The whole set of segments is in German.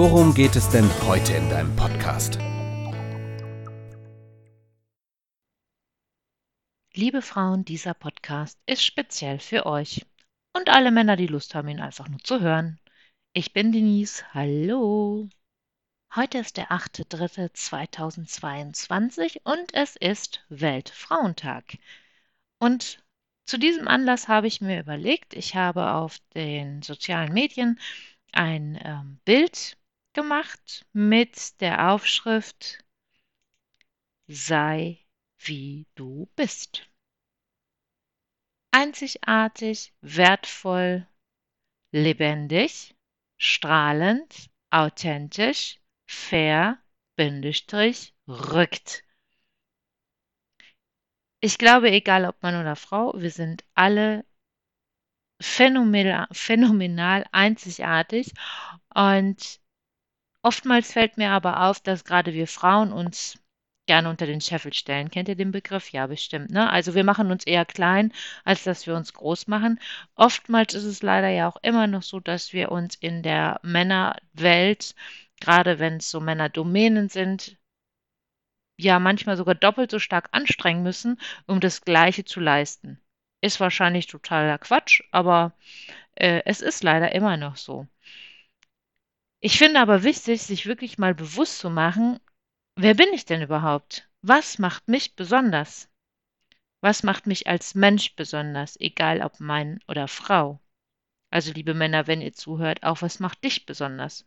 worum geht es denn heute in deinem Podcast? Liebe Frauen, dieser Podcast ist speziell für euch und alle Männer, die Lust haben, ihn einfach nur zu hören. Ich bin Denise, hallo. Heute ist der 8.3.2022 und es ist Weltfrauentag. Und zu diesem Anlass habe ich mir überlegt, ich habe auf den sozialen Medien ein ähm, Bild gemacht mit der Aufschrift Sei wie du bist. Einzigartig, wertvoll, lebendig, strahlend, authentisch, fair, Bindestrich, rückt. Ich glaube, egal ob Mann oder Frau, wir sind alle phänomenal, phänomenal einzigartig. Und oftmals fällt mir aber auf, dass gerade wir Frauen uns gerne unter den Scheffel stellen. Kennt ihr den Begriff? Ja, bestimmt. Ne? Also wir machen uns eher klein, als dass wir uns groß machen. Oftmals ist es leider ja auch immer noch so, dass wir uns in der Männerwelt, gerade wenn es so Männerdomänen sind, ja manchmal sogar doppelt so stark anstrengen müssen, um das Gleiche zu leisten. Ist wahrscheinlich totaler Quatsch, aber äh, es ist leider immer noch so. Ich finde aber wichtig, sich wirklich mal bewusst zu machen, wer bin ich denn überhaupt? Was macht mich besonders? Was macht mich als Mensch besonders, egal ob Mann oder Frau? Also liebe Männer, wenn ihr zuhört, auch was macht dich besonders?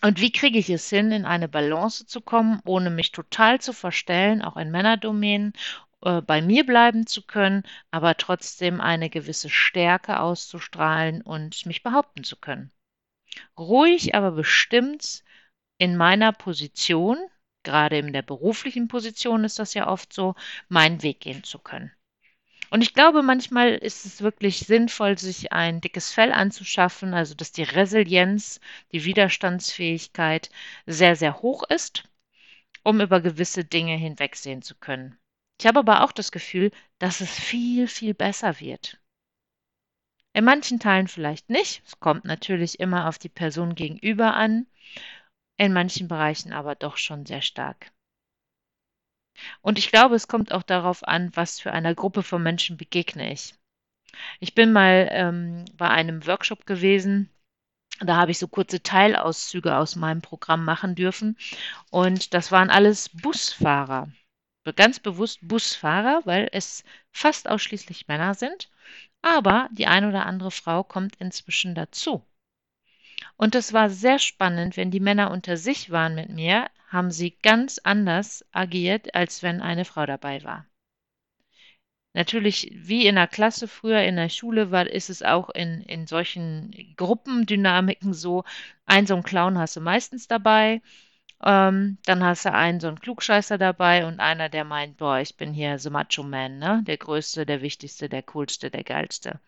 Und wie kriege ich es hin, in eine Balance zu kommen, ohne mich total zu verstellen, auch in Männerdomänen, äh, bei mir bleiben zu können, aber trotzdem eine gewisse Stärke auszustrahlen und mich behaupten zu können. Ruhig, aber bestimmt in meiner Position, gerade in der beruflichen Position ist das ja oft so, meinen Weg gehen zu können. Und ich glaube, manchmal ist es wirklich sinnvoll, sich ein dickes Fell anzuschaffen, also dass die Resilienz, die Widerstandsfähigkeit sehr, sehr hoch ist, um über gewisse Dinge hinwegsehen zu können. Ich habe aber auch das Gefühl, dass es viel, viel besser wird. In manchen Teilen vielleicht nicht. Es kommt natürlich immer auf die Person gegenüber an. In manchen Bereichen aber doch schon sehr stark. Und ich glaube, es kommt auch darauf an, was für einer Gruppe von Menschen begegne ich. Ich bin mal ähm, bei einem Workshop gewesen, da habe ich so kurze Teilauszüge aus meinem Programm machen dürfen. Und das waren alles Busfahrer. Ganz bewusst Busfahrer, weil es fast ausschließlich Männer sind. Aber die eine oder andere Frau kommt inzwischen dazu. Und es war sehr spannend, wenn die Männer unter sich waren mit mir, haben sie ganz anders agiert, als wenn eine Frau dabei war. Natürlich, wie in der Klasse früher in der Schule war, ist es auch in, in solchen Gruppendynamiken so, ein so ein Clown hast du meistens dabei, ähm, dann hast du einen so einen Klugscheißer dabei und einer, der meint, boah, ich bin hier so Macho Man, ne? Der Größte, der Wichtigste, der Coolste, der Geilste.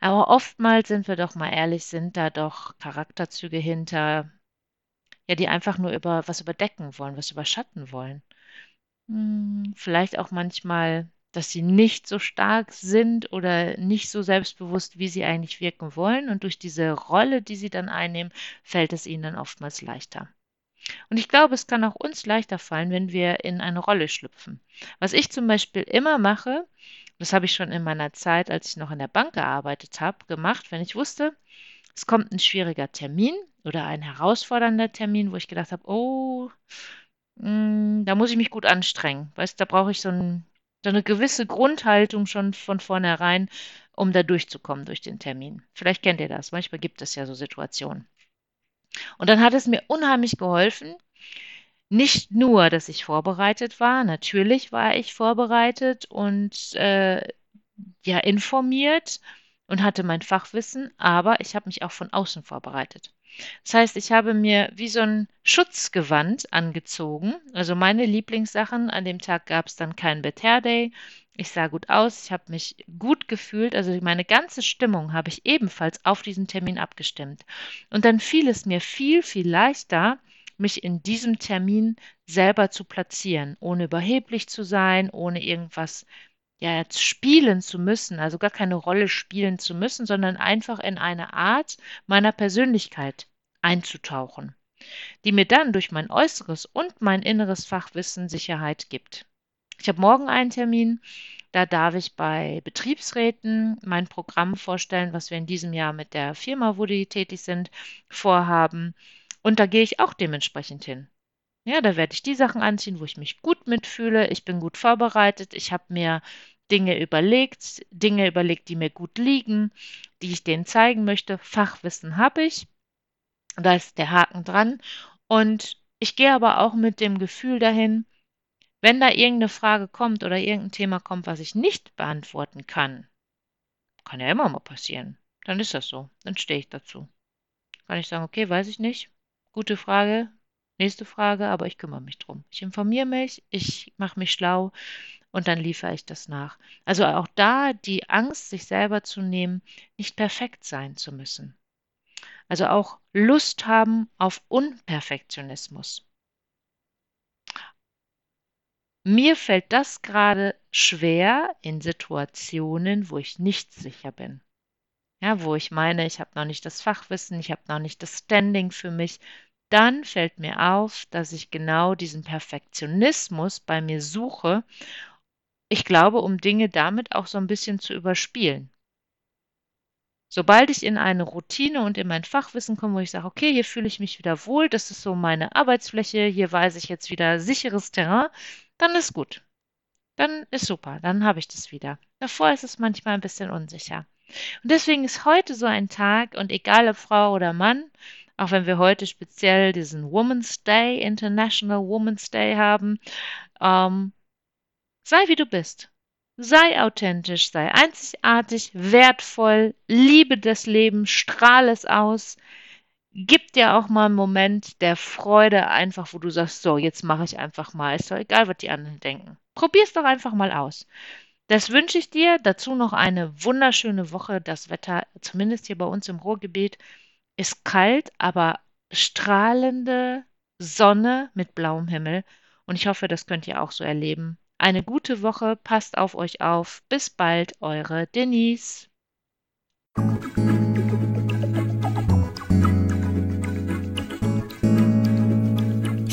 Aber oftmals, sind wir doch mal ehrlich, sind da doch Charakterzüge hinter, ja, die einfach nur über was überdecken wollen, was überschatten wollen. Hm, vielleicht auch manchmal, dass sie nicht so stark sind oder nicht so selbstbewusst, wie sie eigentlich wirken wollen. Und durch diese Rolle, die sie dann einnehmen, fällt es ihnen dann oftmals leichter. Und ich glaube, es kann auch uns leichter fallen, wenn wir in eine Rolle schlüpfen. Was ich zum Beispiel immer mache, das habe ich schon in meiner Zeit, als ich noch in der Bank gearbeitet habe, gemacht, wenn ich wusste, es kommt ein schwieriger Termin oder ein herausfordernder Termin, wo ich gedacht habe, oh, mh, mm, da muss ich mich gut anstrengen. Weißt, da brauche ich so, ein, so eine gewisse Grundhaltung schon von vornherein, um da durchzukommen durch den Termin. Vielleicht kennt ihr das. Manchmal gibt es ja so Situationen. Und dann hat es mir unheimlich geholfen, nicht nur, dass ich vorbereitet war, natürlich war ich vorbereitet und äh, ja informiert und hatte mein Fachwissen, aber ich habe mich auch von außen vorbereitet. Das heißt, ich habe mir wie so ein Schutzgewand angezogen. Also meine Lieblingssachen. An dem Tag gab es dann keinen Bad Hair Day. Ich sah gut aus, ich habe mich gut gefühlt. Also meine ganze Stimmung habe ich ebenfalls auf diesen Termin abgestimmt. Und dann fiel es mir viel, viel leichter, mich in diesem Termin selber zu platzieren, ohne überheblich zu sein, ohne irgendwas ja jetzt spielen zu müssen, also gar keine Rolle spielen zu müssen, sondern einfach in eine Art meiner Persönlichkeit einzutauchen, die mir dann durch mein äußeres und mein inneres Fachwissen Sicherheit gibt. Ich habe morgen einen Termin, da darf ich bei Betriebsräten mein Programm vorstellen, was wir in diesem Jahr mit der Firma, wo die tätig sind, vorhaben. Und da gehe ich auch dementsprechend hin. Ja, da werde ich die Sachen anziehen, wo ich mich gut mitfühle. Ich bin gut vorbereitet. Ich habe mir Dinge überlegt, Dinge überlegt, die mir gut liegen, die ich denen zeigen möchte. Fachwissen habe ich. Da ist der Haken dran. Und ich gehe aber auch mit dem Gefühl dahin, wenn da irgendeine Frage kommt oder irgendein Thema kommt, was ich nicht beantworten kann, kann ja immer mal passieren. Dann ist das so. Dann stehe ich dazu. Kann ich sagen, okay, weiß ich nicht. Gute Frage. Nächste Frage, aber ich kümmere mich drum. Ich informiere mich, ich mache mich schlau und dann liefere ich das nach. Also auch da die Angst, sich selber zu nehmen, nicht perfekt sein zu müssen. Also auch Lust haben auf Unperfektionismus. Mir fällt das gerade schwer in Situationen, wo ich nicht sicher bin. Ja, wo ich meine, ich habe noch nicht das Fachwissen, ich habe noch nicht das Standing für mich, dann fällt mir auf, dass ich genau diesen Perfektionismus bei mir suche. Ich glaube, um Dinge damit auch so ein bisschen zu überspielen. Sobald ich in eine Routine und in mein Fachwissen komme, wo ich sage, okay, hier fühle ich mich wieder wohl, das ist so meine Arbeitsfläche, hier weiß ich jetzt wieder sicheres Terrain, dann ist gut. Dann ist super, dann habe ich das wieder. Davor ist es manchmal ein bisschen unsicher. Und deswegen ist heute so ein Tag, und egal ob Frau oder Mann, auch wenn wir heute speziell diesen Women's Day, International Women's Day haben, ähm, sei wie du bist. Sei authentisch, sei einzigartig, wertvoll, liebe das Leben, strahle es aus. Gib dir auch mal einen Moment der Freude, einfach wo du sagst, so, jetzt mache ich einfach mal. Ist doch egal, was die anderen denken. Probier es doch einfach mal aus. Das wünsche ich dir. Dazu noch eine wunderschöne Woche. Das Wetter, zumindest hier bei uns im Ruhrgebiet, ist kalt, aber strahlende Sonne mit blauem Himmel. Und ich hoffe, das könnt ihr auch so erleben. Eine gute Woche, passt auf euch auf. Bis bald, eure Denise.